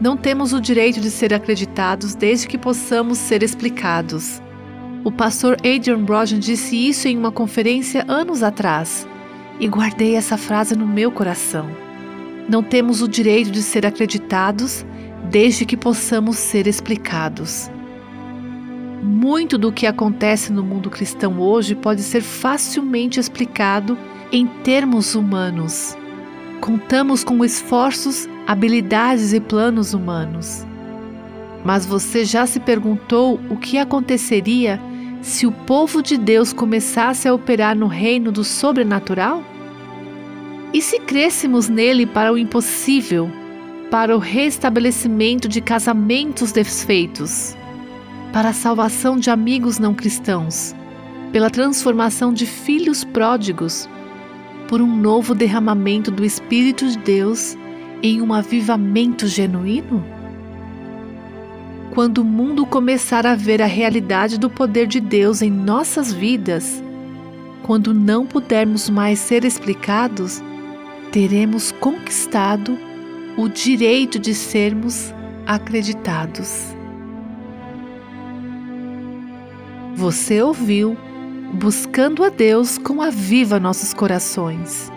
Não temos o direito de ser acreditados desde que possamos ser explicados. O pastor Adrian Brogan disse isso em uma conferência anos atrás e guardei essa frase no meu coração. Não temos o direito de ser acreditados desde que possamos ser explicados. Muito do que acontece no mundo cristão hoje pode ser facilmente explicado em termos humanos. Contamos com esforços, habilidades e planos humanos. Mas você já se perguntou o que aconteceria se o povo de Deus começasse a operar no reino do sobrenatural? E se crêssemos nele para o impossível, para o restabelecimento de casamentos desfeitos, para a salvação de amigos não cristãos, pela transformação de filhos pródigos, por um novo derramamento do Espírito de Deus em um avivamento genuíno? Quando o mundo começar a ver a realidade do poder de Deus em nossas vidas, quando não pudermos mais ser explicados, teremos conquistado o direito de sermos acreditados. Você ouviu Buscando a Deus com a Viva Nossos Corações.